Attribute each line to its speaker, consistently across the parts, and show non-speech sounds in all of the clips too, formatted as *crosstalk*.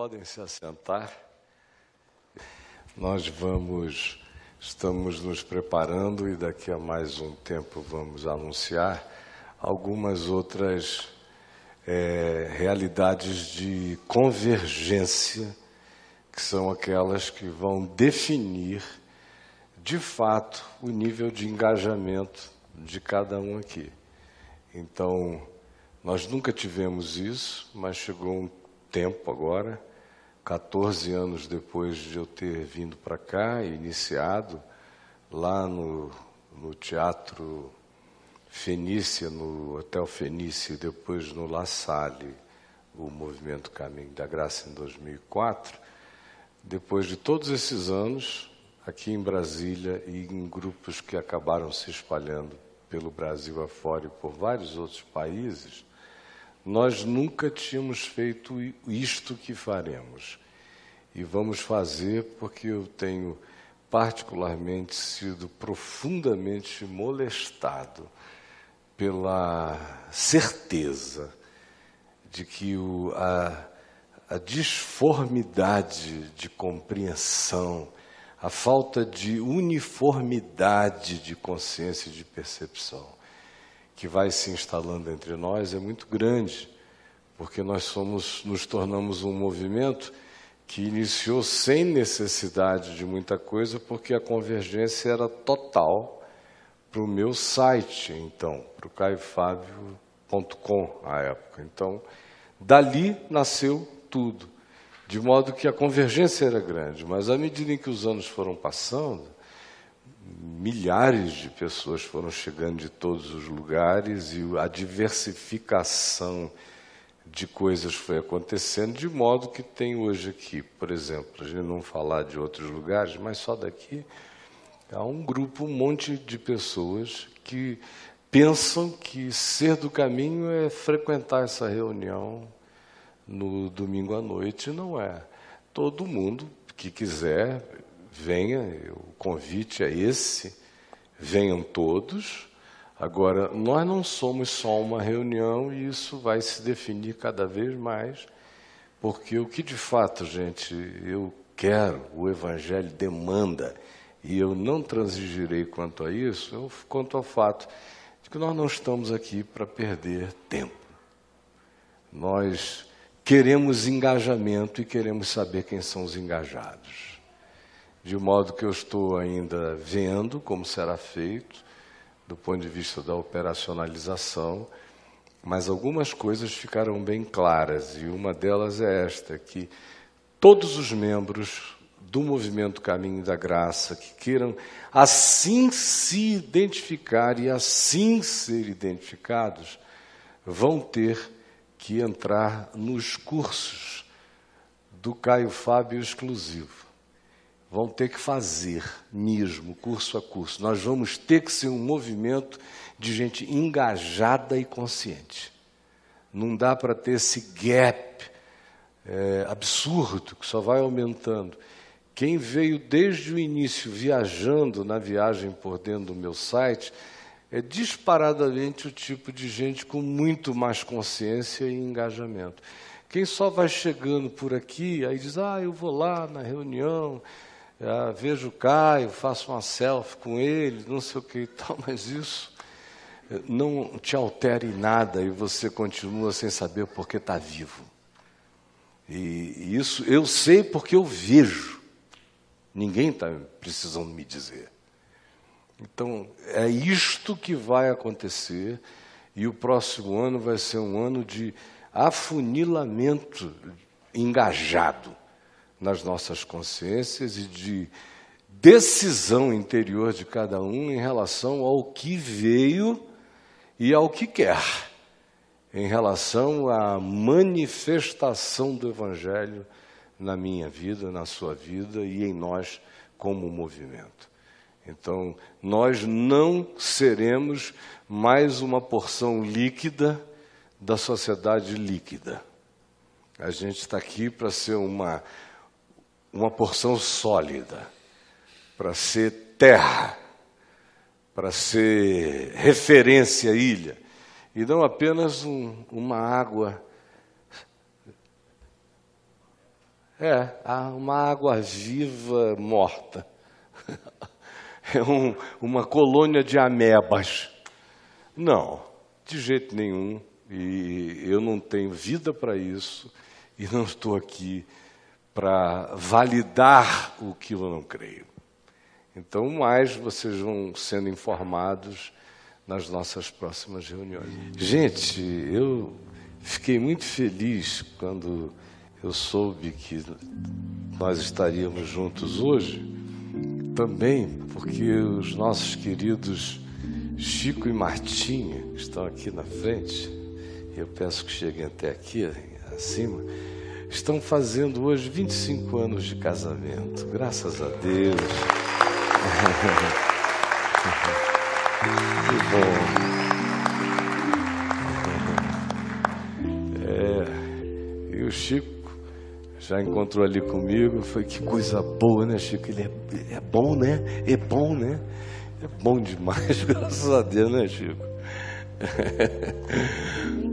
Speaker 1: Podem se assentar. Nós vamos, estamos nos preparando e daqui a mais um tempo vamos anunciar algumas outras é, realidades de convergência, que são aquelas que vão definir, de fato, o nível de engajamento de cada um aqui. Então, nós nunca tivemos isso, mas chegou um tempo agora, 14 anos depois de eu ter vindo para cá e iniciado lá no, no Teatro Fenícia, no Hotel Fenícia, e depois no La Salle, o Movimento Caminho da Graça em 2004. Depois de todos esses anos, aqui em Brasília e em grupos que acabaram se espalhando pelo Brasil afora e por vários outros países, nós nunca tínhamos feito isto que faremos. E vamos fazer porque eu tenho particularmente sido profundamente molestado pela certeza de que o, a, a disformidade de compreensão, a falta de uniformidade de consciência e de percepção que vai se instalando entre nós é muito grande, porque nós somos, nos tornamos um movimento que iniciou sem necessidade de muita coisa, porque a convergência era total para o meu site, então, para o caifábio.com à época. Então, dali nasceu tudo, de modo que a convergência era grande, mas à medida em que os anos foram passando, milhares de pessoas foram chegando de todos os lugares e a diversificação de coisas foi acontecendo, de modo que tem hoje aqui, por exemplo, a gente não falar de outros lugares, mas só daqui, há um grupo, um monte de pessoas que pensam que ser do caminho é frequentar essa reunião no domingo à noite. Não é. Todo mundo que quiser venha, o convite é esse, venham todos. Agora, nós não somos só uma reunião e isso vai se definir cada vez mais, porque o que de fato, gente, eu quero, o Evangelho demanda, e eu não transigirei quanto a isso, eu, quanto ao fato de que nós não estamos aqui para perder tempo. Nós queremos engajamento e queremos saber quem são os engajados de modo que eu estou ainda vendo como será feito, do ponto de vista da operacionalização, mas algumas coisas ficaram bem claras, e uma delas é esta: que todos os membros do movimento Caminho da Graça que queiram assim se identificar e assim ser identificados, vão ter que entrar nos cursos do Caio Fábio exclusivo vão ter que fazer mesmo, curso a curso. Nós vamos ter que ser um movimento de gente engajada e consciente. Não dá para ter esse gap é, absurdo que só vai aumentando. Quem veio desde o início viajando na viagem por dentro do meu site é disparadamente o tipo de gente com muito mais consciência e engajamento. Quem só vai chegando por aqui, aí diz, ah, eu vou lá na reunião, vejo o Caio, faço uma selfie com ele, não sei o que e tal, *laughs* mas isso não te altera em nada e você continua sem saber por que está vivo. E isso eu sei porque eu vejo. Ninguém está precisando me dizer. Então, é isto que vai acontecer, e o próximo ano vai ser um ano de afunilamento engajado nas nossas consciências e de decisão interior de cada um em relação ao que veio e ao que quer, em relação à manifestação do Evangelho na minha vida, na sua vida e em nós como movimento. Então, nós não seremos mais uma porção líquida da sociedade líquida. A gente está aqui para ser uma uma porção sólida, para ser terra, para ser referência ilha, e não apenas um, uma água É, uma água viva morta. *laughs* É um, uma colônia de amebas. Não, de jeito nenhum. E eu não tenho vida para isso. E não estou aqui para validar o que eu não creio. Então, mais vocês vão sendo informados nas nossas próximas reuniões. Gente, eu fiquei muito feliz quando eu soube que nós estaríamos juntos hoje, também porque os nossos queridos Chico e Martinha estão aqui na frente, eu peço que cheguem até aqui, acima, estão fazendo hoje 25 anos de casamento, graças a Deus. *laughs* que bom. É, e o Chico já encontrou ali comigo, foi que coisa boa, né, Chico? Ele é, é bom, né? É bom, né? É bom demais, *laughs* graças a Deus, né, Chico? *laughs*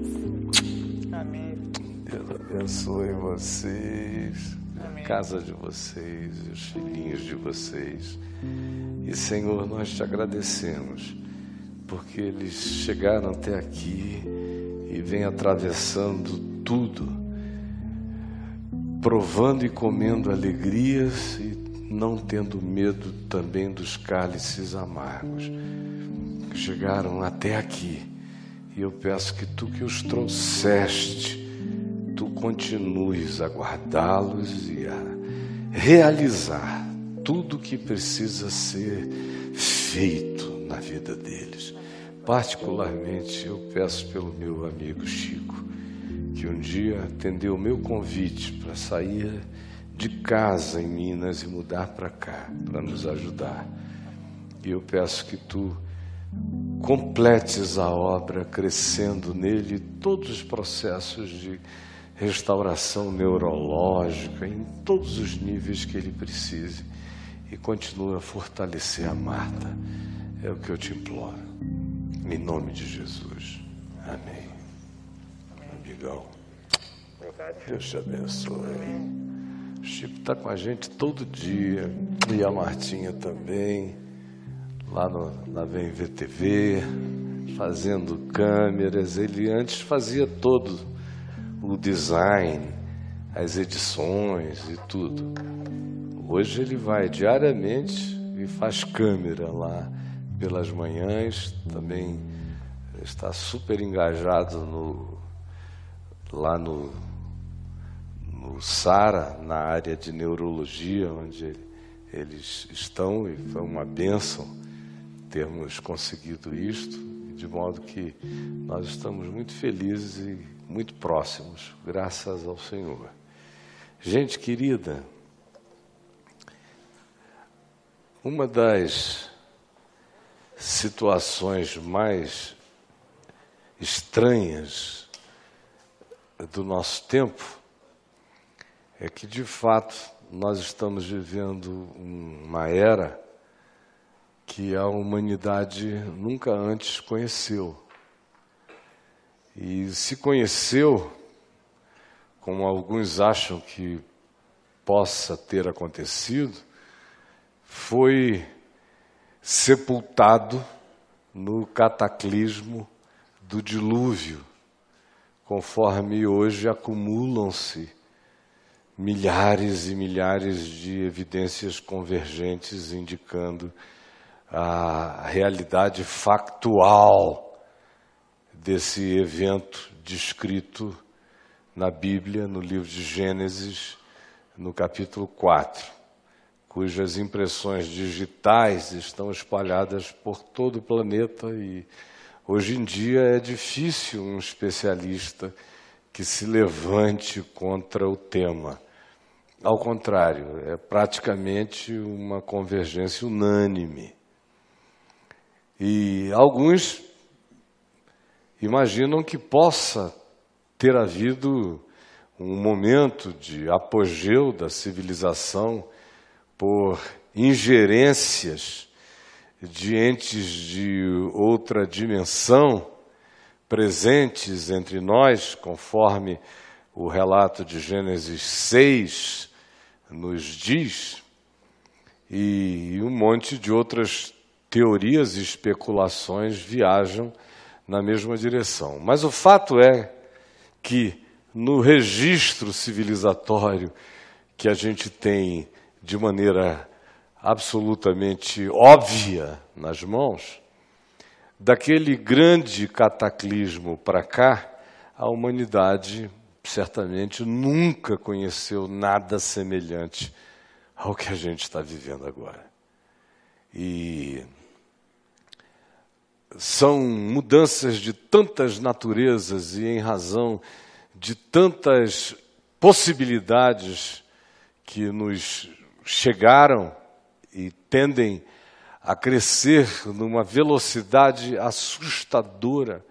Speaker 1: Abençoe vocês, a casa de vocês, os filhinhos de vocês. E, Senhor, nós te agradecemos, porque eles chegaram até aqui e vêm atravessando tudo, provando e comendo alegrias e não tendo medo também dos cálices amargos. Chegaram até aqui e eu peço que tu que os trouxeste, tu continues a guardá-los e a realizar tudo que precisa ser feito na vida deles. Particularmente, eu peço pelo meu amigo Chico, que um dia atendeu o meu convite para sair de casa em Minas e mudar para cá, para nos ajudar. E eu peço que tu completes a obra, crescendo nele todos os processos de restauração neurológica, em todos os níveis que ele precise, e continue a fortalecer a Marta. É o que eu te imploro. Em nome de Jesus. Amém. Amigão. Deus te abençoe. O Chico está com a gente todo dia, e a Martinha também, lá no, na VMVTV, fazendo câmeras. Ele antes fazia todo o design, as edições e tudo. Hoje ele vai diariamente e faz câmera lá pelas manhãs, também está super engajado no, lá no no SARA, na área de neurologia, onde eles estão, e foi uma bênção termos conseguido isto, de modo que nós estamos muito felizes e muito próximos, graças ao Senhor. Gente querida, uma das situações mais estranhas do nosso tempo é que, de fato, nós estamos vivendo uma era que a humanidade nunca antes conheceu. E se conheceu, como alguns acham que possa ter acontecido, foi sepultado no cataclismo do dilúvio, conforme hoje acumulam-se milhares e milhares de evidências convergentes indicando a realidade factual desse evento descrito na Bíblia, no livro de Gênesis, no capítulo 4, cujas impressões digitais estão espalhadas por todo o planeta e hoje em dia é difícil um especialista que se levante contra o tema. Ao contrário, é praticamente uma convergência unânime. E alguns imaginam que possa ter havido um momento de apogeu da civilização por ingerências de entes de outra dimensão presentes entre nós, conforme o relato de Gênesis 6 nos diz, e um monte de outras teorias e especulações viajam na mesma direção. Mas o fato é que no registro civilizatório que a gente tem de maneira absolutamente óbvia nas mãos, daquele grande cataclismo para cá, a humanidade certamente nunca conheceu nada semelhante ao que a gente está vivendo agora. E são mudanças de tantas naturezas e em razão de tantas possibilidades que nos chegaram e tendem a crescer numa velocidade assustadora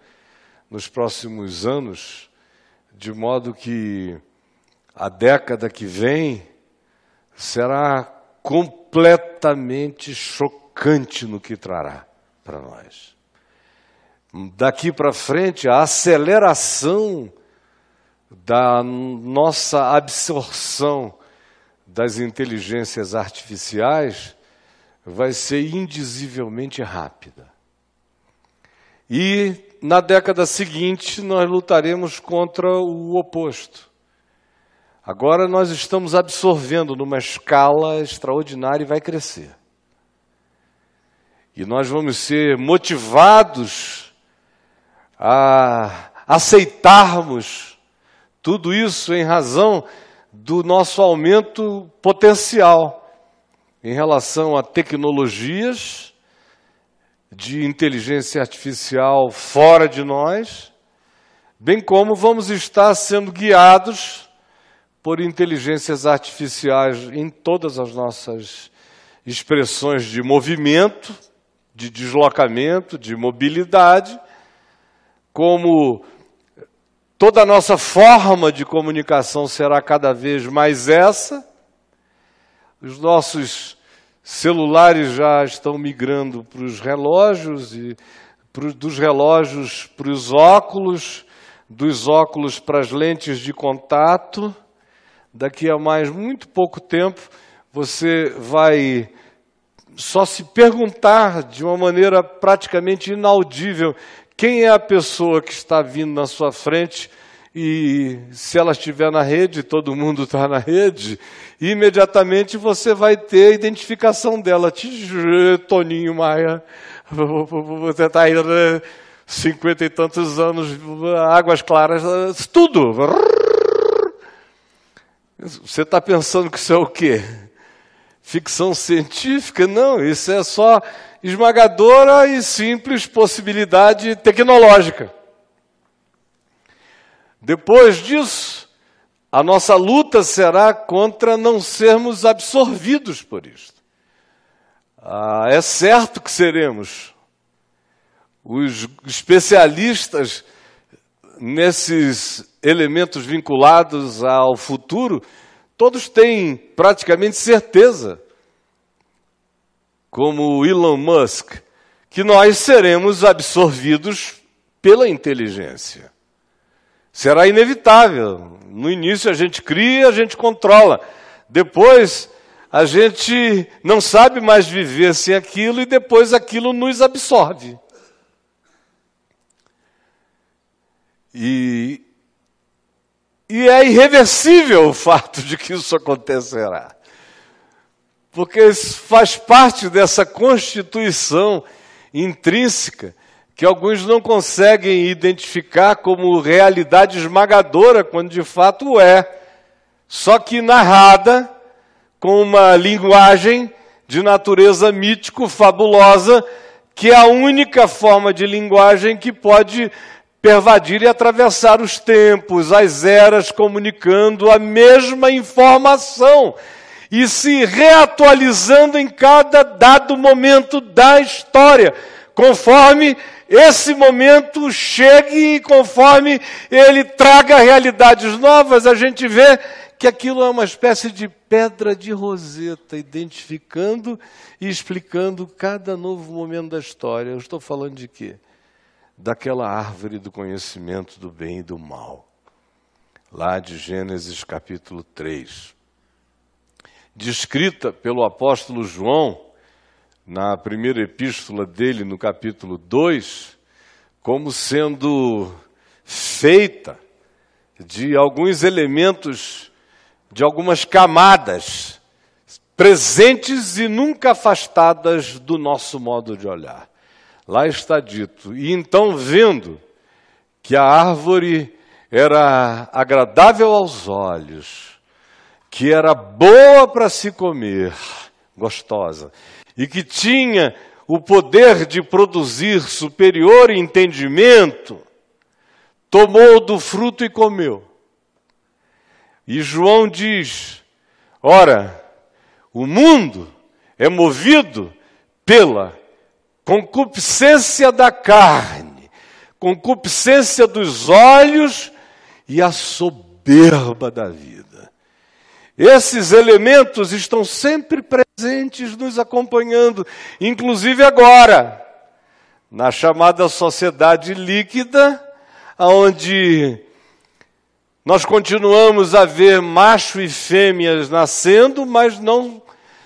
Speaker 1: nos próximos anos, de modo que a década que vem será completamente chocante no que trará para nós. Daqui para frente, a aceleração da nossa absorção das inteligências artificiais vai ser indizivelmente rápida. E na década seguinte nós lutaremos contra o oposto. Agora nós estamos absorvendo numa escala extraordinária e vai crescer. E nós vamos ser motivados a aceitarmos tudo isso em razão do nosso aumento potencial em relação a tecnologias de inteligência artificial fora de nós, bem como vamos estar sendo guiados por inteligências artificiais em todas as nossas expressões de movimento, de deslocamento, de mobilidade, como toda a nossa forma de comunicação será cada vez mais essa, os nossos celulares já estão migrando para os relógios e dos relógios para os óculos, dos óculos para as lentes de contato. Daqui a mais muito pouco tempo, você vai só se perguntar de uma maneira praticamente inaudível quem é a pessoa que está vindo na sua frente e se ela estiver na rede, todo mundo está na rede, imediatamente você vai ter a identificação dela. Toninho Maia, você está aí né, cinquenta e tantos anos, águas claras, tudo. Você está pensando que isso é o quê? Ficção científica? Não, isso é só esmagadora e simples possibilidade tecnológica. Depois disso, a nossa luta será contra não sermos absorvidos por isto. Ah, é certo que seremos. Os especialistas nesses elementos vinculados ao futuro, todos têm praticamente certeza, como Elon Musk, que nós seremos absorvidos pela inteligência. Será inevitável. No início a gente cria, a gente controla. Depois a gente não sabe mais viver sem aquilo e depois aquilo nos absorve. E, e é irreversível o fato de que isso acontecerá. Porque faz parte dessa constituição intrínseca que alguns não conseguem identificar como realidade esmagadora, quando de fato é. Só que narrada com uma linguagem de natureza mítico-fabulosa, que é a única forma de linguagem que pode pervadir e atravessar os tempos, as eras, comunicando a mesma informação e se reatualizando em cada dado momento da história, conforme esse momento chegue e conforme ele traga realidades novas, a gente vê que aquilo é uma espécie de pedra de roseta, identificando e explicando cada novo momento da história. Eu estou falando de quê? Daquela árvore do conhecimento do bem e do mal, lá de Gênesis capítulo 3. descrita pelo apóstolo João, na primeira epístola dele, no capítulo 2, como sendo feita de alguns elementos, de algumas camadas, presentes e nunca afastadas do nosso modo de olhar. Lá está dito: E então, vendo que a árvore era agradável aos olhos, que era boa para se comer, gostosa, e que tinha o poder de produzir superior entendimento, tomou do fruto e comeu. E João diz: ora, o mundo é movido pela concupiscência da carne, concupiscência dos olhos e a soberba da vida. Esses elementos estão sempre presentes, nos acompanhando, inclusive agora, na chamada sociedade líquida, onde nós continuamos a ver macho e fêmeas nascendo, mas não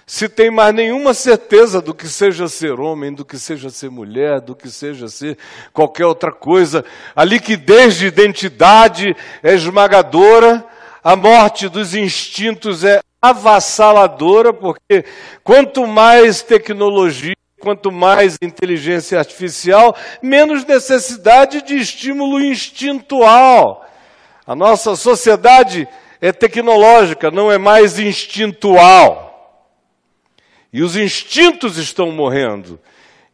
Speaker 1: se tem mais nenhuma certeza do que seja ser homem, do que seja ser mulher, do que seja ser qualquer outra coisa. A liquidez de identidade é esmagadora a morte dos instintos é avassaladora, porque quanto mais tecnologia, quanto mais inteligência artificial, menos necessidade de estímulo instintual. A nossa sociedade é tecnológica, não é mais instintual. E os instintos estão morrendo.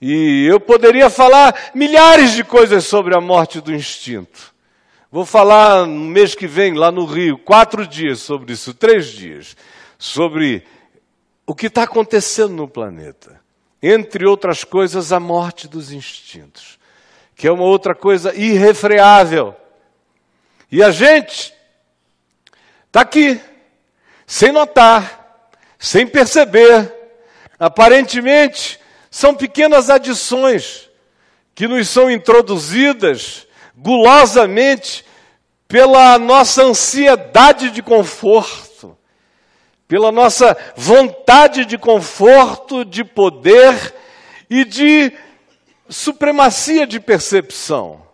Speaker 1: E eu poderia falar milhares de coisas sobre a morte do instinto. Vou falar no mês que vem, lá no Rio, quatro dias sobre isso, três dias, sobre o que está acontecendo no planeta. Entre outras coisas, a morte dos instintos, que é uma outra coisa irrefreável. E a gente está aqui, sem notar, sem perceber. Aparentemente, são pequenas adições que nos são introduzidas gulosamente pela nossa ansiedade de conforto, pela nossa vontade de conforto, de poder e de supremacia de percepção.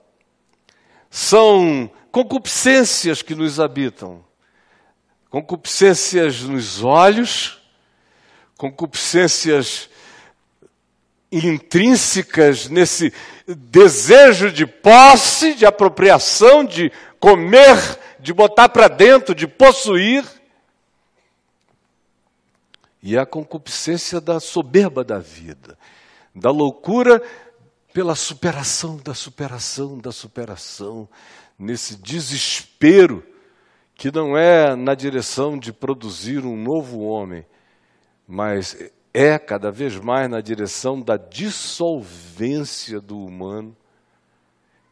Speaker 1: São concupiscências que nos habitam. Concupiscências nos olhos, concupiscências intrínsecas nesse desejo de posse, de apropriação, de comer, de botar para dentro, de possuir. E a concupiscência da soberba da vida, da loucura pela superação, da superação, da superação, nesse desespero que não é na direção de produzir um novo homem, mas é cada vez mais na direção da dissolvência do humano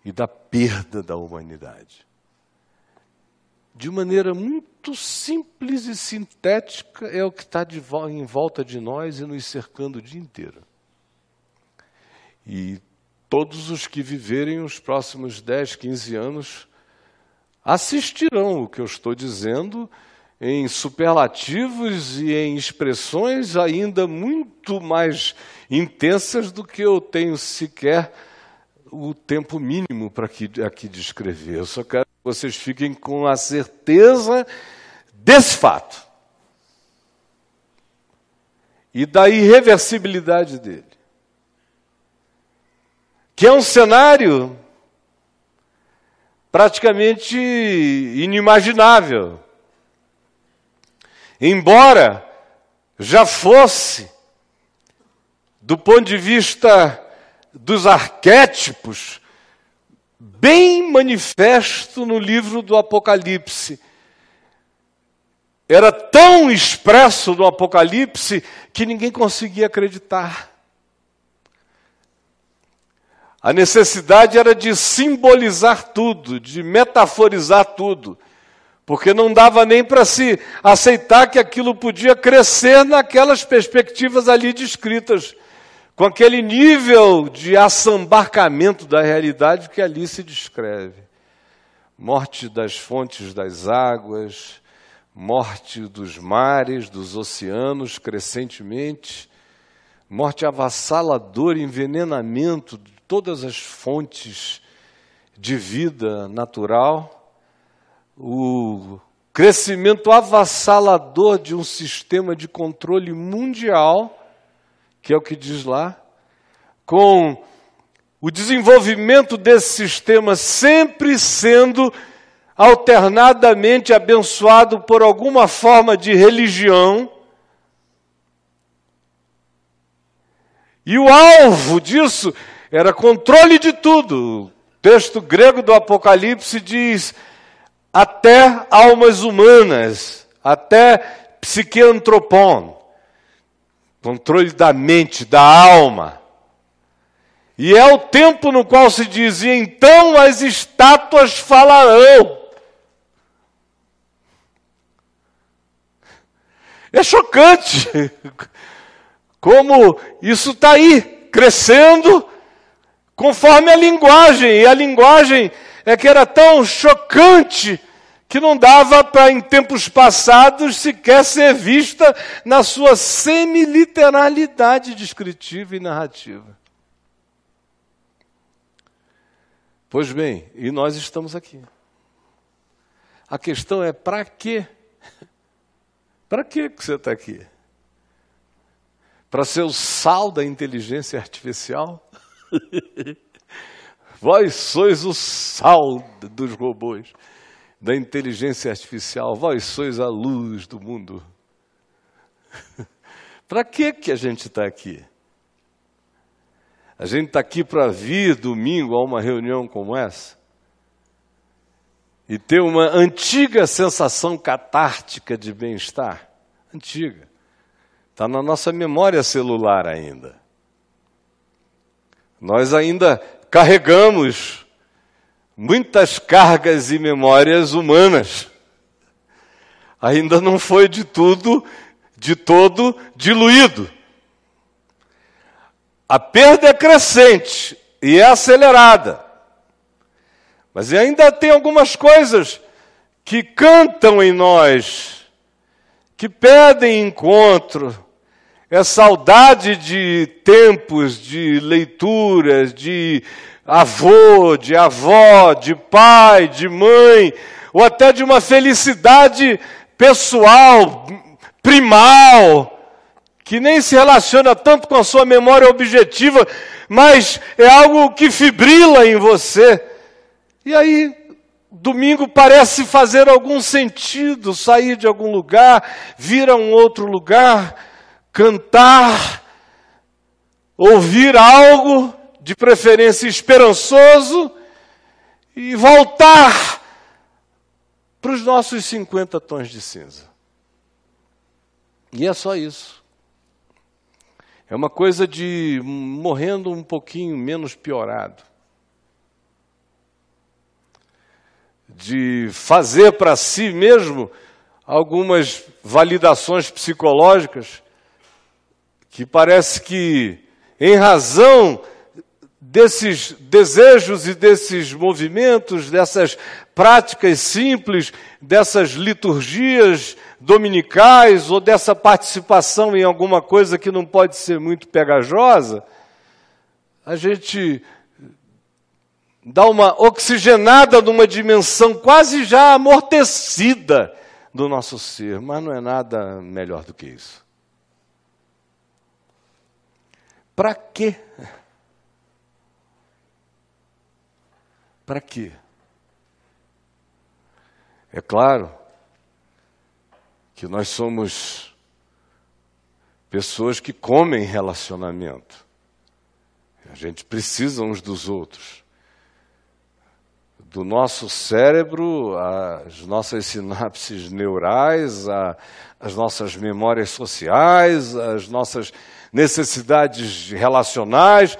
Speaker 1: e da perda da humanidade de maneira muito simples e sintética, é o que está em volta de nós e nos cercando o dia inteiro. E todos os que viverem os próximos 10, 15 anos assistirão o que eu estou dizendo em superlativos e em expressões ainda muito mais intensas do que eu tenho sequer o tempo mínimo para aqui, aqui descrever. Eu só quero vocês fiquem com a certeza desse fato e da irreversibilidade dele. Que é um cenário praticamente inimaginável. Embora já fosse, do ponto de vista dos arquétipos, bem manifesto no livro do Apocalipse. Era tão expresso no Apocalipse que ninguém conseguia acreditar. A necessidade era de simbolizar tudo, de metaforizar tudo, porque não dava nem para se aceitar que aquilo podia crescer naquelas perspectivas ali descritas com aquele nível de assambarcamento da realidade que ali se descreve. Morte das fontes das águas, morte dos mares, dos oceanos crescentemente, morte avassaladora, envenenamento de todas as fontes de vida natural, o crescimento avassalador de um sistema de controle mundial, que é o que diz lá, com o desenvolvimento desse sistema sempre sendo alternadamente abençoado por alguma forma de religião. E o alvo disso era controle de tudo. O texto grego do Apocalipse diz: até almas humanas, até psiqueantropon, controle da mente, da alma. E é o tempo no qual se dizia: então as estátuas falarão. É chocante *laughs* como isso está aí, crescendo, conforme a linguagem. E a linguagem é que era tão chocante que não dava para, em tempos passados, sequer ser vista na sua semiliteralidade descritiva e narrativa. Pois bem, e nós estamos aqui. A questão é para quê? Para que você está aqui? Para ser o sal da inteligência artificial? *laughs* Vós sois o sal dos robôs, da inteligência artificial. Vós sois a luz do mundo. *laughs* para que que a gente está aqui? A gente está aqui para vir domingo a uma reunião como essa? e ter uma antiga sensação catártica de bem-estar. Antiga. Está na nossa memória celular ainda. Nós ainda carregamos muitas cargas e memórias humanas. Ainda não foi de tudo, de todo diluído. A perda é crescente e é acelerada. Mas ainda tem algumas coisas que cantam em nós, que pedem encontro. É saudade de tempos de leituras, de avô, de avó, de pai, de mãe, ou até de uma felicidade pessoal, primal, que nem se relaciona tanto com a sua memória objetiva, mas é algo que fibrila em você. E aí, domingo parece fazer algum sentido, sair de algum lugar, vir a um outro lugar, cantar, ouvir algo, de preferência esperançoso, e voltar para os nossos 50 tons de cinza. E é só isso. É uma coisa de morrendo um pouquinho menos piorado. de fazer para si mesmo algumas validações psicológicas que parece que, em razão desses desejos e desses movimentos, dessas práticas simples, dessas liturgias dominicais ou dessa participação em alguma coisa que não pode ser muito pegajosa, a gente dá uma oxigenada numa dimensão quase já amortecida do nosso ser, mas não é nada melhor do que isso. Para quê? Para quê? É claro que nós somos pessoas que comem relacionamento. A gente precisa uns dos outros do nosso cérebro, as nossas sinapses neurais, a, as nossas memórias sociais, as nossas necessidades relacionais,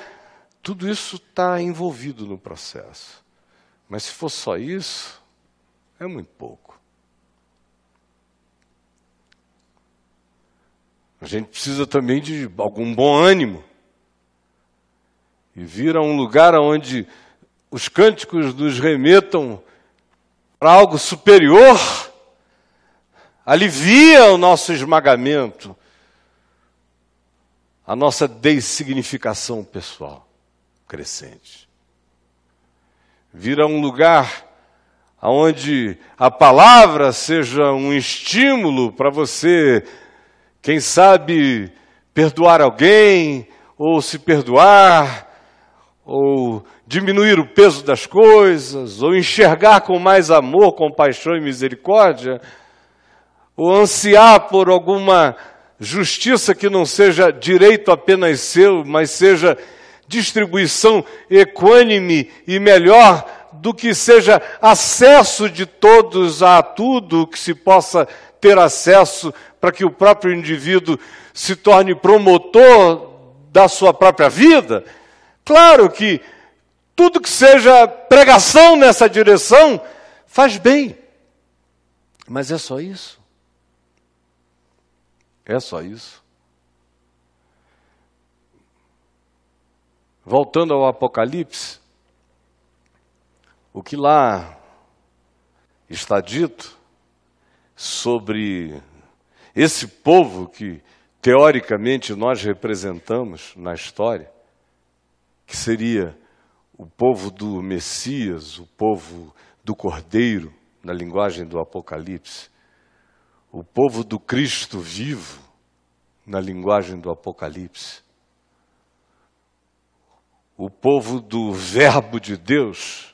Speaker 1: tudo isso está envolvido no processo. Mas se for só isso, é muito pouco. A gente precisa também de algum bom ânimo. E vir a um lugar onde os cânticos nos remetam para algo superior, alivia o nosso esmagamento, a nossa dessignificação pessoal crescente. Vira um lugar onde a palavra seja um estímulo para você, quem sabe, perdoar alguém, ou se perdoar, ou diminuir o peso das coisas, ou enxergar com mais amor, compaixão e misericórdia, ou ansiar por alguma justiça que não seja direito apenas seu, mas seja distribuição equânime e melhor do que seja acesso de todos a tudo que se possa ter acesso para que o próprio indivíduo se torne promotor da sua própria vida. Claro que tudo que seja pregação nessa direção faz bem. Mas é só isso? É só isso? Voltando ao Apocalipse, o que lá está dito sobre esse povo que teoricamente nós representamos na história, que seria o povo do Messias, o povo do Cordeiro, na linguagem do Apocalipse, o povo do Cristo vivo, na linguagem do Apocalipse, o povo do Verbo de Deus,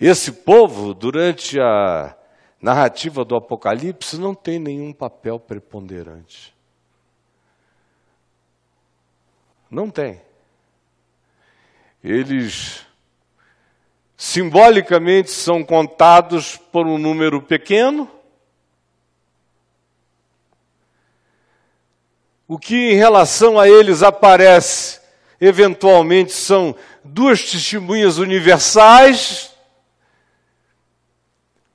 Speaker 1: Esse povo, durante a narrativa do Apocalipse, não tem nenhum papel preponderante. Não tem. Eles simbolicamente são contados por um número pequeno. O que em relação a eles aparece, eventualmente, são duas testemunhas universais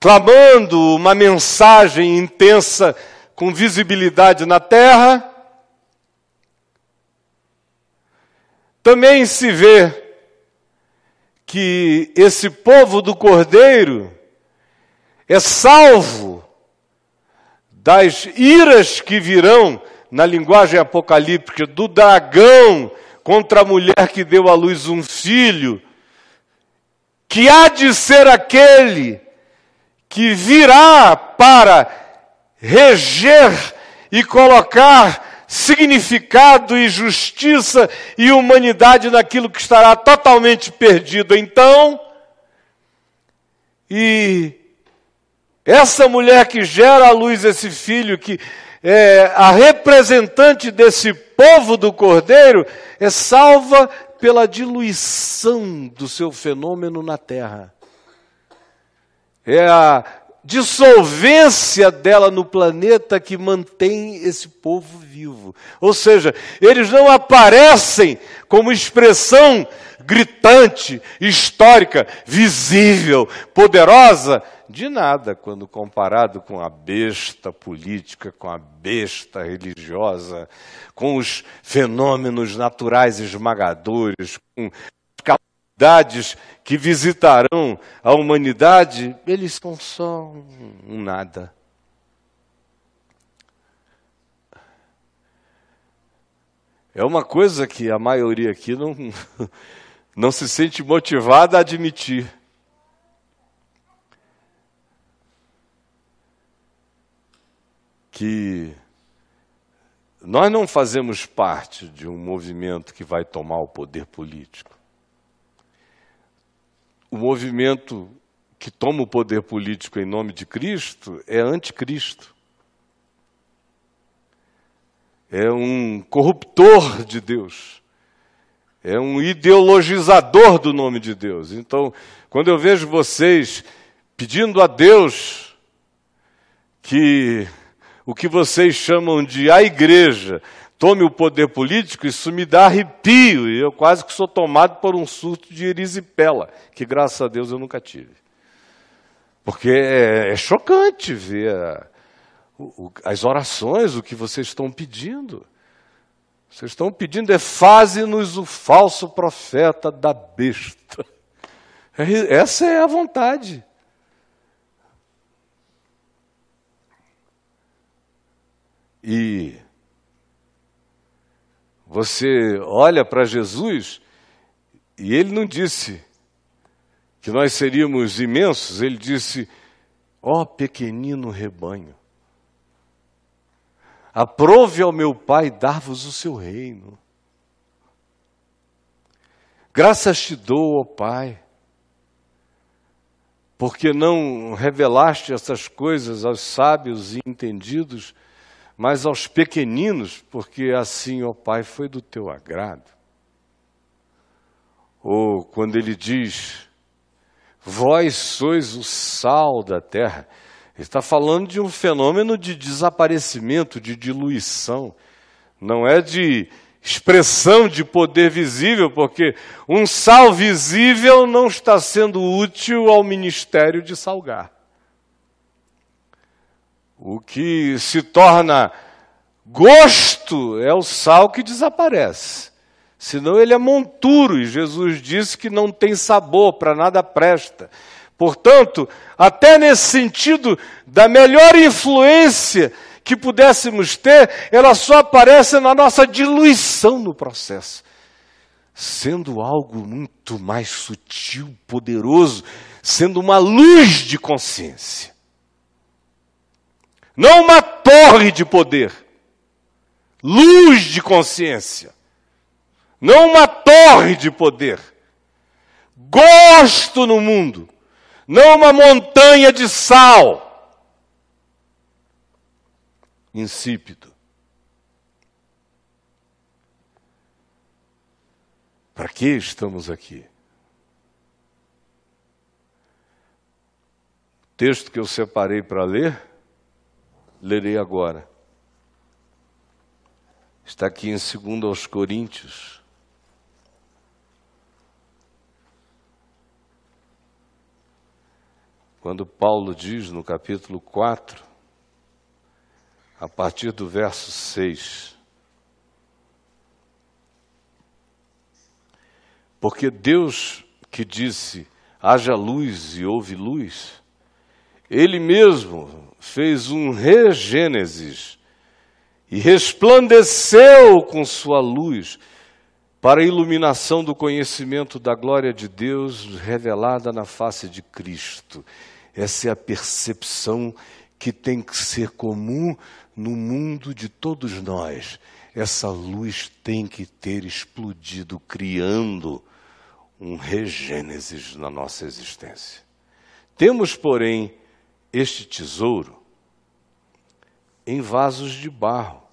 Speaker 1: clamando uma mensagem intensa com visibilidade na terra. Também se vê que esse povo do Cordeiro é salvo das iras que virão, na linguagem apocalíptica, do dragão contra a mulher que deu à luz um filho, que há de ser aquele que virá para reger e colocar significado e justiça e humanidade naquilo que estará totalmente perdido. Então, e essa mulher que gera à luz esse filho, que é a representante desse povo do Cordeiro, é salva pela diluição do seu fenômeno na terra é a dissolvência dela no planeta que mantém esse povo vivo. Ou seja, eles não aparecem como expressão gritante, histórica, visível, poderosa, de nada quando comparado com a besta política, com a besta religiosa, com os fenômenos naturais esmagadores, com calamidades que visitarão a humanidade, eles são só um nada. É uma coisa que a maioria aqui não, *laughs* não se sente motivada a admitir. Que nós não fazemos parte de um movimento que vai tomar o poder político o movimento que toma o poder político em nome de Cristo é anticristo. É um corruptor de Deus. É um ideologizador do nome de Deus. Então, quando eu vejo vocês pedindo a Deus que o que vocês chamam de a igreja tome o poder político, isso me dá arrepio, e eu quase que sou tomado por um surto de erisipela, que graças a Deus eu nunca tive. Porque é, é chocante ver a, o, as orações, o que vocês estão pedindo. Vocês estão pedindo é faze-nos o falso profeta da besta. É, essa é a vontade. E você olha para Jesus e ele não disse que nós seríamos imensos, ele disse: Ó oh, pequenino rebanho, aprove ao meu Pai dar-vos o seu reino. Graças te dou, ó Pai, porque não revelaste essas coisas aos sábios e entendidos, mas aos pequeninos, porque assim, ó Pai, foi do teu agrado. Ou quando ele diz, vós sois o sal da terra, ele está falando de um fenômeno de desaparecimento, de diluição, não é de expressão de poder visível, porque um sal visível não está sendo útil ao ministério de salgar. O que se torna gosto é o sal que desaparece. Senão ele é monturo, e Jesus disse que não tem sabor, para nada presta. Portanto, até nesse sentido da melhor influência que pudéssemos ter, ela só aparece na nossa diluição no processo. Sendo algo muito mais sutil, poderoso, sendo uma luz de consciência. Não uma torre de poder. Luz de consciência. Não uma torre de poder. Gosto no mundo. Não uma montanha de sal insípido. Para que estamos aqui? O texto que eu separei para ler, lerei agora. Está aqui em 2 aos Coríntios. Quando Paulo diz no capítulo 4, a partir do verso 6. Porque Deus que disse: haja luz e houve luz, Ele mesmo fez um regênesis e resplandeceu com sua luz para a iluminação do conhecimento da glória de Deus revelada na face de Cristo. Essa é a percepção que tem que ser comum no mundo de todos nós, essa luz tem que ter explodido, criando um regênesis na nossa existência. Temos, porém, este tesouro em vasos de barro,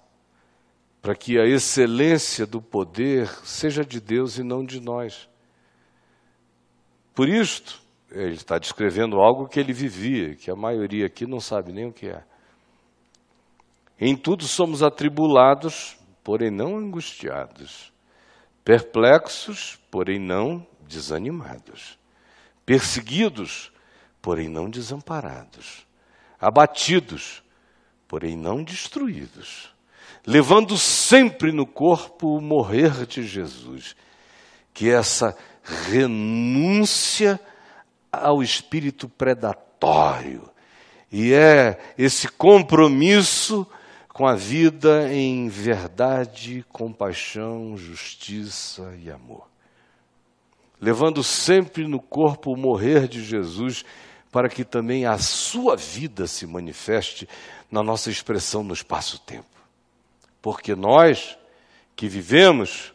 Speaker 1: para que a excelência do poder seja de Deus e não de nós. Por isto, ele está descrevendo algo que ele vivia, que a maioria aqui não sabe nem o que é. Em tudo somos atribulados, porém não angustiados, perplexos, porém não desanimados, perseguidos, porém não desamparados, abatidos, porém não destruídos, levando sempre no corpo o morrer de Jesus, que é essa renúncia ao espírito predatório. E é esse compromisso com a vida em verdade, compaixão, justiça e amor. Levando sempre no corpo o morrer de Jesus, para que também a sua vida se manifeste na nossa expressão no espaço-tempo. Porque nós que vivemos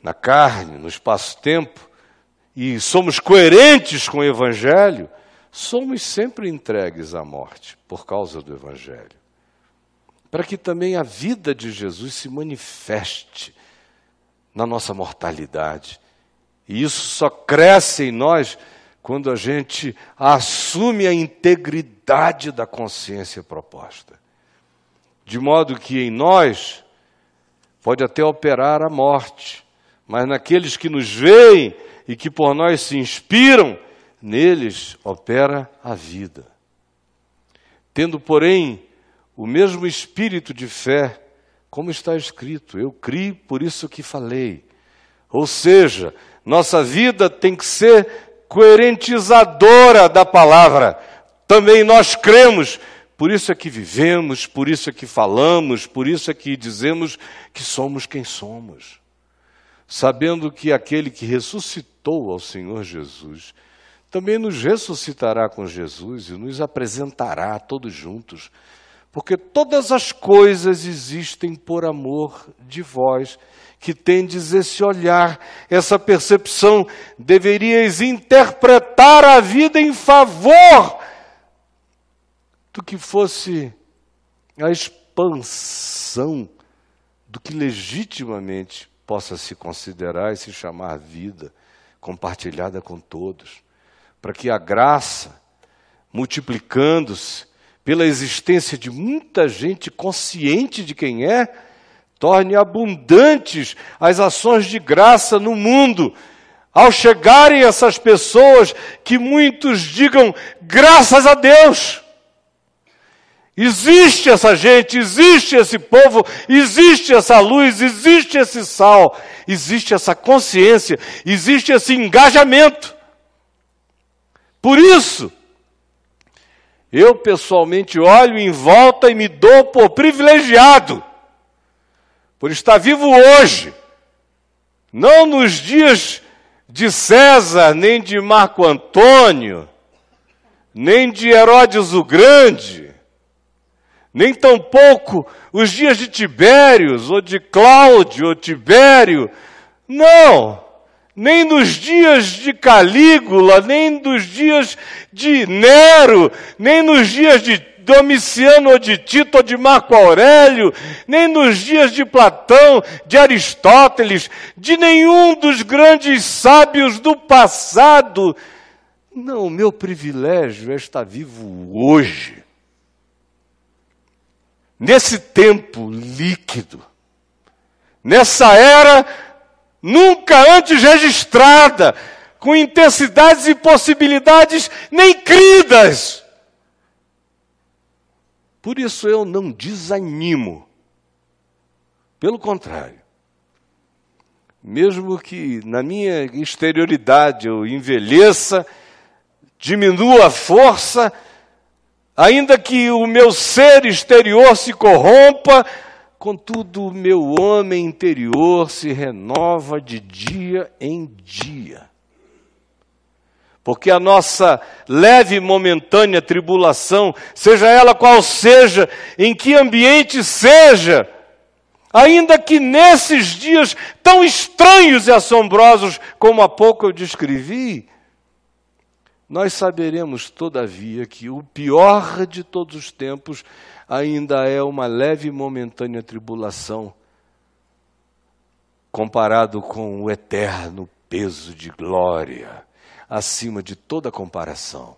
Speaker 1: na carne, no espaço-tempo, e somos coerentes com o Evangelho, somos sempre entregues à morte por causa do Evangelho para que também a vida de Jesus se manifeste na nossa mortalidade. E isso só cresce em nós quando a gente assume a integridade da consciência proposta. De modo que em nós pode até operar a morte, mas naqueles que nos veem e que por nós se inspiram, neles opera a vida. Tendo, porém, o mesmo espírito de fé, como está escrito, eu criei, por isso que falei. Ou seja, nossa vida tem que ser coerentizadora da palavra. Também nós cremos, por isso é que vivemos, por isso é que falamos, por isso é que dizemos que somos quem somos. Sabendo que aquele que ressuscitou ao Senhor Jesus também nos ressuscitará com Jesus e nos apresentará todos juntos, porque todas as coisas existem por amor de vós, que tendes esse olhar, essa percepção, deveríeis interpretar a vida em favor do que fosse a expansão do que legitimamente possa se considerar e se chamar vida, compartilhada com todos para que a graça, multiplicando-se pela existência de muita gente consciente de quem é, torne abundantes as ações de graça no mundo. Ao chegarem essas pessoas, que muitos digam graças a Deus. Existe essa gente, existe esse povo, existe essa luz, existe esse sal, existe essa consciência, existe esse engajamento. Por isso, eu pessoalmente olho em volta e me dou por privilegiado, por estar vivo hoje, não nos dias de César, nem de Marco Antônio, nem de Herodes o Grande, nem tampouco os dias de Tibérios, ou de Cláudio, ou Tibério. Não! nem nos dias de Calígula, nem nos dias de Nero, nem nos dias de Domiciano ou de Tito ou de Marco Aurélio, nem nos dias de Platão, de Aristóteles, de nenhum dos grandes sábios do passado. Não, o meu privilégio é estar vivo hoje. Nesse tempo líquido, nessa era nunca antes registrada, com intensidades e possibilidades nem cridas. Por isso eu não desanimo. Pelo contrário. Mesmo que na minha exterioridade eu envelheça, diminua a força, ainda que o meu ser exterior se corrompa, Contudo, o meu homem interior se renova de dia em dia. Porque a nossa leve e momentânea tribulação, seja ela qual seja, em que ambiente seja, ainda que nesses dias tão estranhos e assombrosos como há pouco eu descrevi, nós saberemos, todavia, que o pior de todos os tempos ainda é uma leve e momentânea tribulação, comparado com o eterno peso de glória, acima de toda comparação.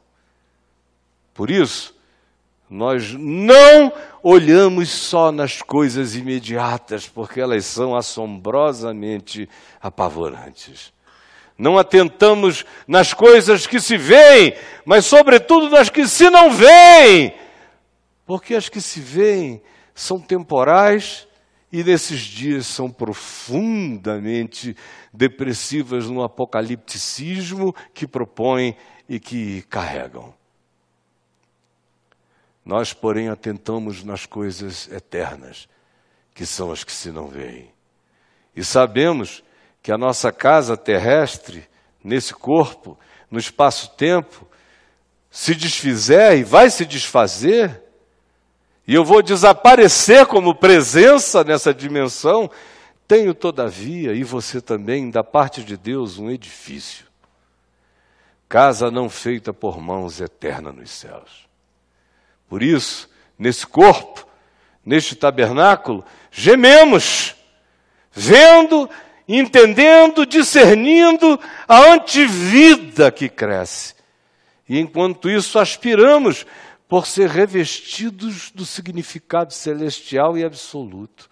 Speaker 1: Por isso, nós não olhamos só nas coisas imediatas, porque elas são assombrosamente apavorantes. Não atentamos nas coisas que se veem, mas, sobretudo, nas que se não veem porque as que se veem são temporais e nesses dias são profundamente depressivas no apocalipticismo que propõem e que carregam. Nós, porém, atentamos nas coisas eternas, que são as que se não veem. E sabemos que a nossa casa terrestre, nesse corpo, no espaço-tempo, se desfizer e vai se desfazer, e eu vou desaparecer como presença nessa dimensão, tenho, todavia, e você também, da parte de Deus, um edifício. Casa não feita por mãos eterna nos céus. Por isso, nesse corpo, neste tabernáculo, gememos, vendo, entendendo, discernindo a antivida que cresce. E enquanto isso, aspiramos por ser revestidos do significado celestial e absoluto.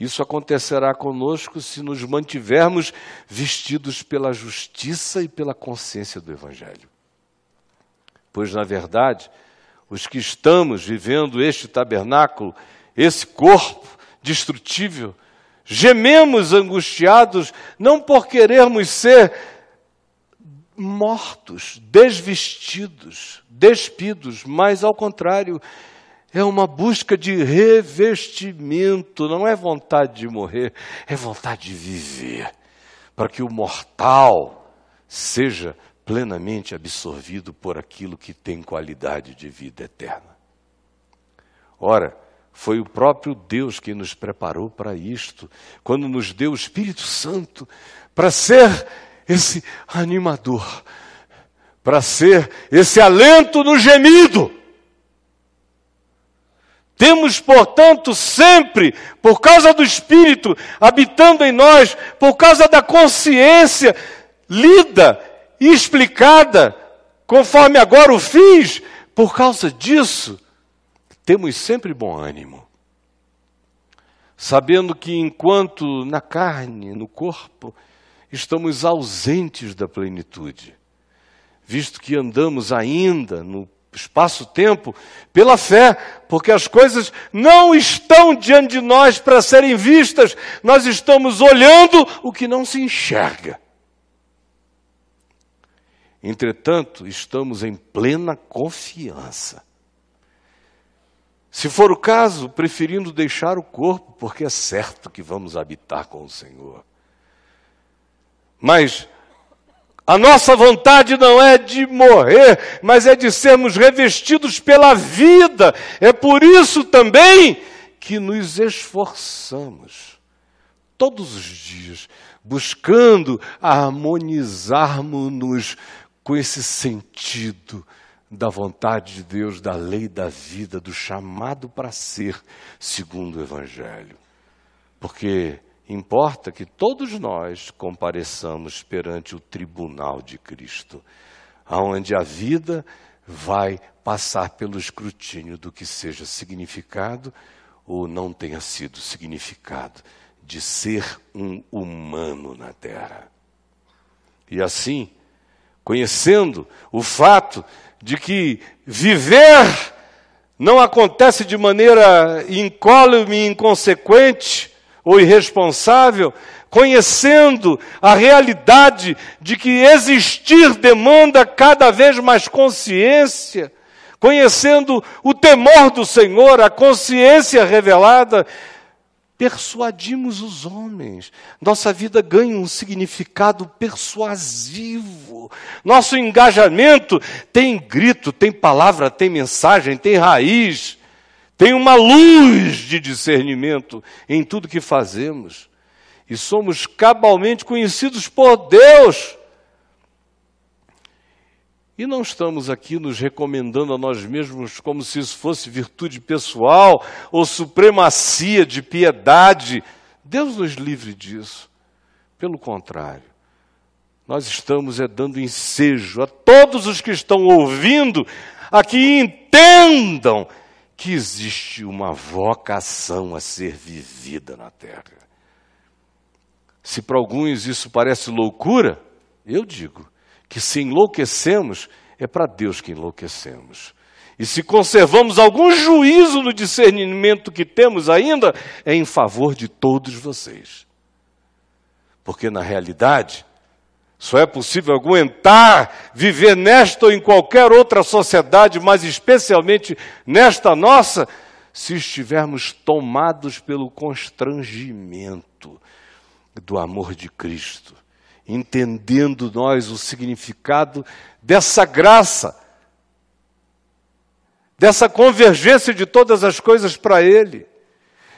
Speaker 1: Isso acontecerá conosco se nos mantivermos vestidos pela justiça e pela consciência do Evangelho. Pois, na verdade, os que estamos vivendo este tabernáculo, esse corpo destrutível, gememos angustiados, não por querermos ser mortos, desvestidos, despidos, mas ao contrário, é uma busca de revestimento, não é vontade de morrer, é vontade de viver, para que o mortal seja plenamente absorvido por aquilo que tem qualidade de vida eterna. Ora, foi o próprio Deus que nos preparou para isto, quando nos deu o Espírito Santo para ser esse animador, para ser esse alento no gemido. Temos, portanto, sempre, por causa do Espírito habitando em nós, por causa da consciência lida e explicada, conforme agora o fiz, por causa disso, temos sempre bom ânimo. Sabendo que enquanto na carne, no corpo, estamos ausentes da plenitude, visto que andamos ainda no espaço-tempo pela fé, porque as coisas não estão diante de nós para serem vistas, nós estamos olhando o que não se enxerga. Entretanto, estamos em plena confiança. Se for o caso, preferindo deixar o corpo, porque é certo que vamos habitar com o Senhor. Mas a nossa vontade não é de morrer, mas é de sermos revestidos pela vida. É por isso também que nos esforçamos todos os dias, buscando harmonizarmos-nos com esse sentido da vontade de Deus, da lei da vida, do chamado para ser segundo o Evangelho. Porque Importa que todos nós compareçamos perante o tribunal de Cristo, aonde a vida vai passar pelo escrutínio do que seja significado ou não tenha sido significado de ser um humano na terra. E assim, conhecendo o fato de que viver não acontece de maneira incólume e inconsequente, ou irresponsável, conhecendo a realidade de que existir demanda cada vez mais consciência, conhecendo o temor do Senhor, a consciência revelada, persuadimos os homens. Nossa vida ganha um significado persuasivo. Nosso engajamento tem grito, tem palavra, tem mensagem, tem raiz. Tem uma luz de discernimento em tudo que fazemos. E somos cabalmente conhecidos por Deus. E não estamos aqui nos recomendando a nós mesmos como se isso fosse virtude pessoal ou supremacia de piedade. Deus nos livre disso. Pelo contrário, nós estamos é dando ensejo a todos os que estão ouvindo a que entendam que existe uma vocação a ser vivida na terra. Se para alguns isso parece loucura, eu digo que se enlouquecemos, é para Deus que enlouquecemos. E se conservamos algum juízo no discernimento que temos ainda, é em favor de todos vocês. Porque na realidade, só é possível aguentar viver nesta ou em qualquer outra sociedade, mas especialmente nesta nossa, se estivermos tomados pelo constrangimento do amor de Cristo, entendendo nós o significado dessa graça, dessa convergência de todas as coisas para Ele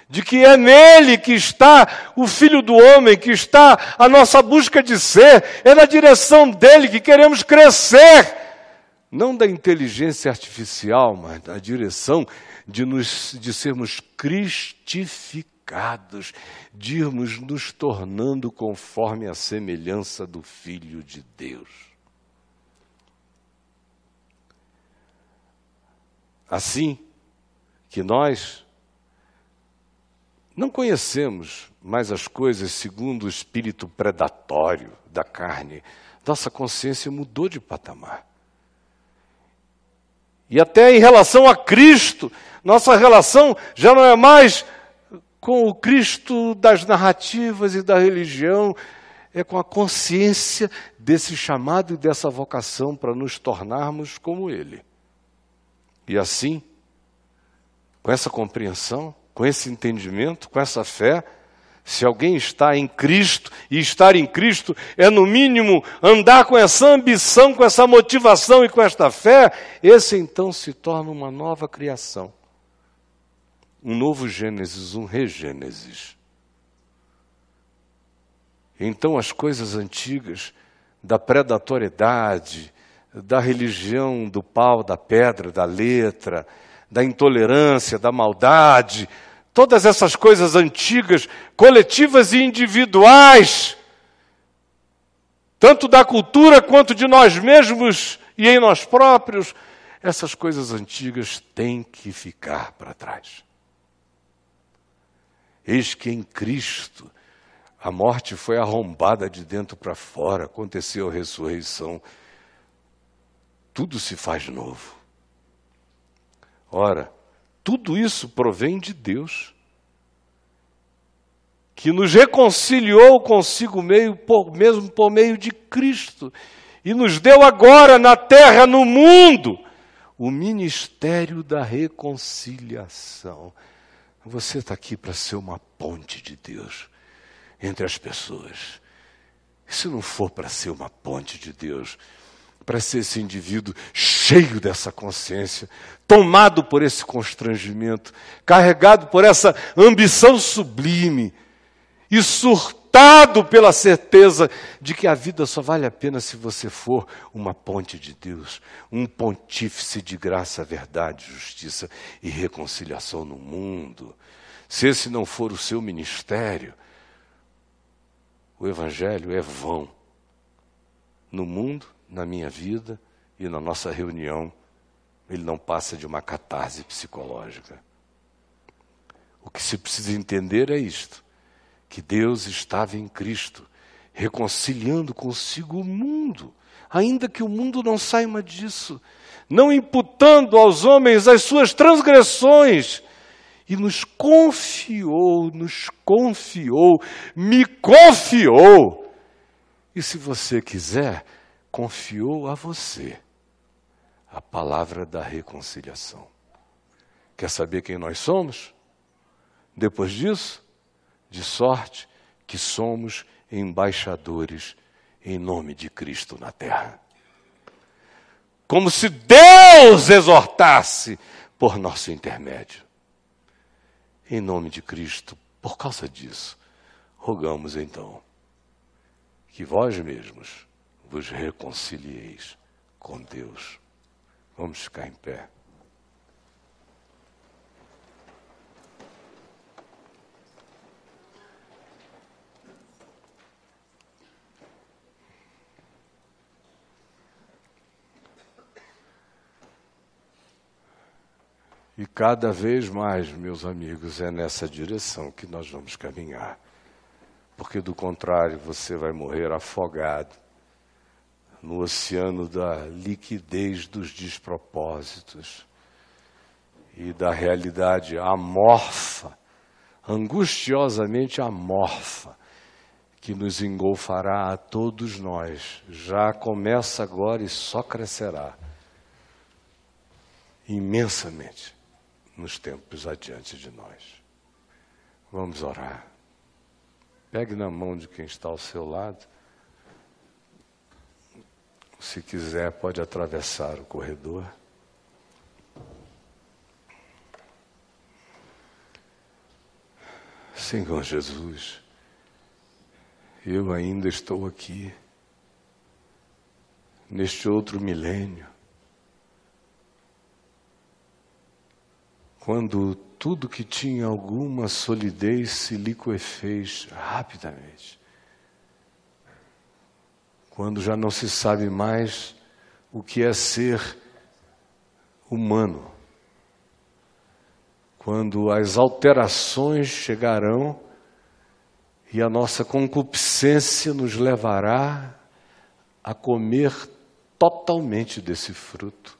Speaker 1: de que é nele que está o Filho do Homem, que está a nossa busca de ser, é na direção dele que queremos crescer. Não da inteligência artificial, mas na direção de, nos, de sermos cristificados, de irmos nos tornando conforme a semelhança do Filho de Deus. Assim que nós não conhecemos mais as coisas segundo o espírito predatório da carne. Nossa consciência mudou de patamar. E até em relação a Cristo, nossa relação já não é mais com o Cristo das narrativas e da religião, é com a consciência desse chamado e dessa vocação para nos tornarmos como Ele. E assim, com essa compreensão, com esse entendimento, com essa fé, se alguém está em Cristo, e estar em Cristo é, no mínimo, andar com essa ambição, com essa motivação e com esta fé, esse então se torna uma nova criação. Um novo Gênesis, um regênesis. Então as coisas antigas da predatoriedade, da religião do pau, da pedra, da letra, da intolerância, da maldade, todas essas coisas antigas, coletivas e individuais, tanto da cultura quanto de nós mesmos e em nós próprios, essas coisas antigas têm que ficar para trás. Eis que em Cristo a morte foi arrombada de dentro para fora, aconteceu a ressurreição. Tudo se faz novo. Ora, tudo isso provém de Deus, que nos reconciliou consigo meio, por, mesmo por meio de Cristo, e nos deu agora na terra, no mundo, o ministério da reconciliação. Você está aqui para ser uma ponte de Deus entre as pessoas. Se não for para ser uma ponte de Deus, para ser esse indivíduo cheio dessa consciência, tomado por esse constrangimento, carregado por essa ambição sublime e surtado pela certeza de que a vida só vale a pena se você for uma ponte de Deus, um pontífice de graça, verdade, justiça e reconciliação no mundo. Se esse não for o seu ministério, o Evangelho é vão. No mundo, na minha vida e na nossa reunião, ele não passa de uma catarse psicológica. O que se precisa entender é isto: que Deus estava em Cristo, reconciliando consigo o mundo, ainda que o mundo não saiba disso, não imputando aos homens as suas transgressões, e nos confiou, nos confiou, me confiou. E se você quiser, confiou a você a palavra da reconciliação. Quer saber quem nós somos? Depois disso, de sorte que somos embaixadores em nome de Cristo na terra. Como se Deus exortasse por nosso intermédio. Em nome de Cristo, por causa disso, rogamos então que vós mesmos vos reconcilieis com Deus. Vamos ficar em pé. E cada vez mais, meus amigos, é nessa direção que nós vamos caminhar. Porque do contrário, você vai morrer afogado no oceano da liquidez dos despropósitos e da realidade amorfa, angustiosamente amorfa, que nos engolfará a todos nós. Já começa agora e só crescerá imensamente nos tempos adiante de nós. Vamos orar. Pegue na mão de quem está ao seu lado. Se quiser, pode atravessar o corredor. Senhor Jesus, eu ainda estou aqui, neste outro milênio, quando tudo que tinha alguma solidez se liquefez rapidamente. Quando já não se sabe mais o que é ser humano. Quando as alterações chegarão e a nossa concupiscência nos levará a comer totalmente desse fruto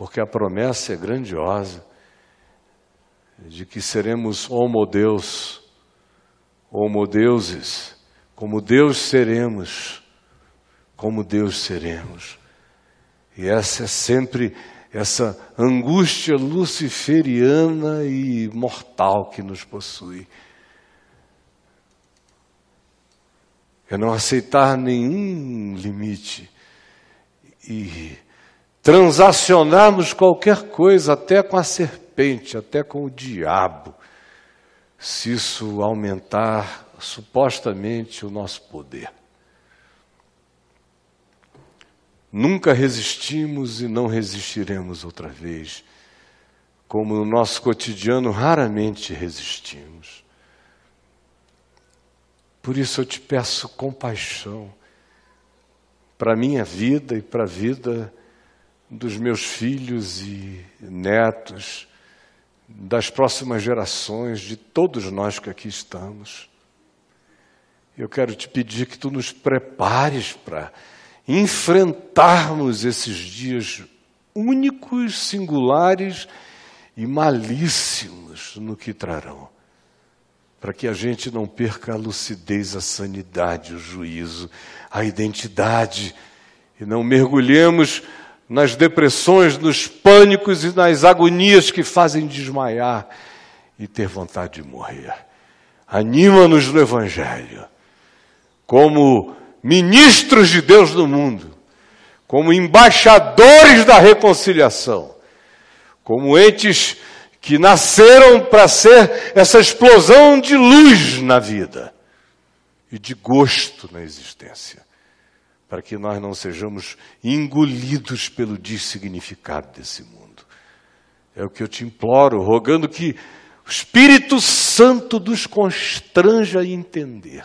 Speaker 1: porque a promessa é grandiosa de que seremos homodeus, homodeuses, Como Deus seremos, como Deus seremos. E essa é sempre essa angústia luciferiana e mortal que nos possui. É não aceitar nenhum limite e transacionarmos qualquer coisa, até com a serpente, até com o diabo, se isso aumentar supostamente o nosso poder. Nunca resistimos e não resistiremos outra vez, como no nosso cotidiano raramente resistimos. Por isso eu te peço compaixão para a minha vida e para a vida dos meus filhos e netos, das próximas gerações, de todos nós que aqui estamos. Eu quero te pedir que tu nos prepares para enfrentarmos esses dias únicos, singulares e malíssimos no que trarão, para que a gente não perca a lucidez, a sanidade, o juízo, a identidade e não mergulhemos nas depressões, nos pânicos e nas agonias que fazem desmaiar e ter vontade de morrer. Anima-nos no Evangelho, como ministros de Deus no mundo, como embaixadores da reconciliação, como entes que nasceram para ser essa explosão de luz na vida e de gosto na existência para que nós não sejamos engolidos pelo dessignificado desse mundo. É o que eu te imploro, rogando que o Espírito Santo nos constranja a entender.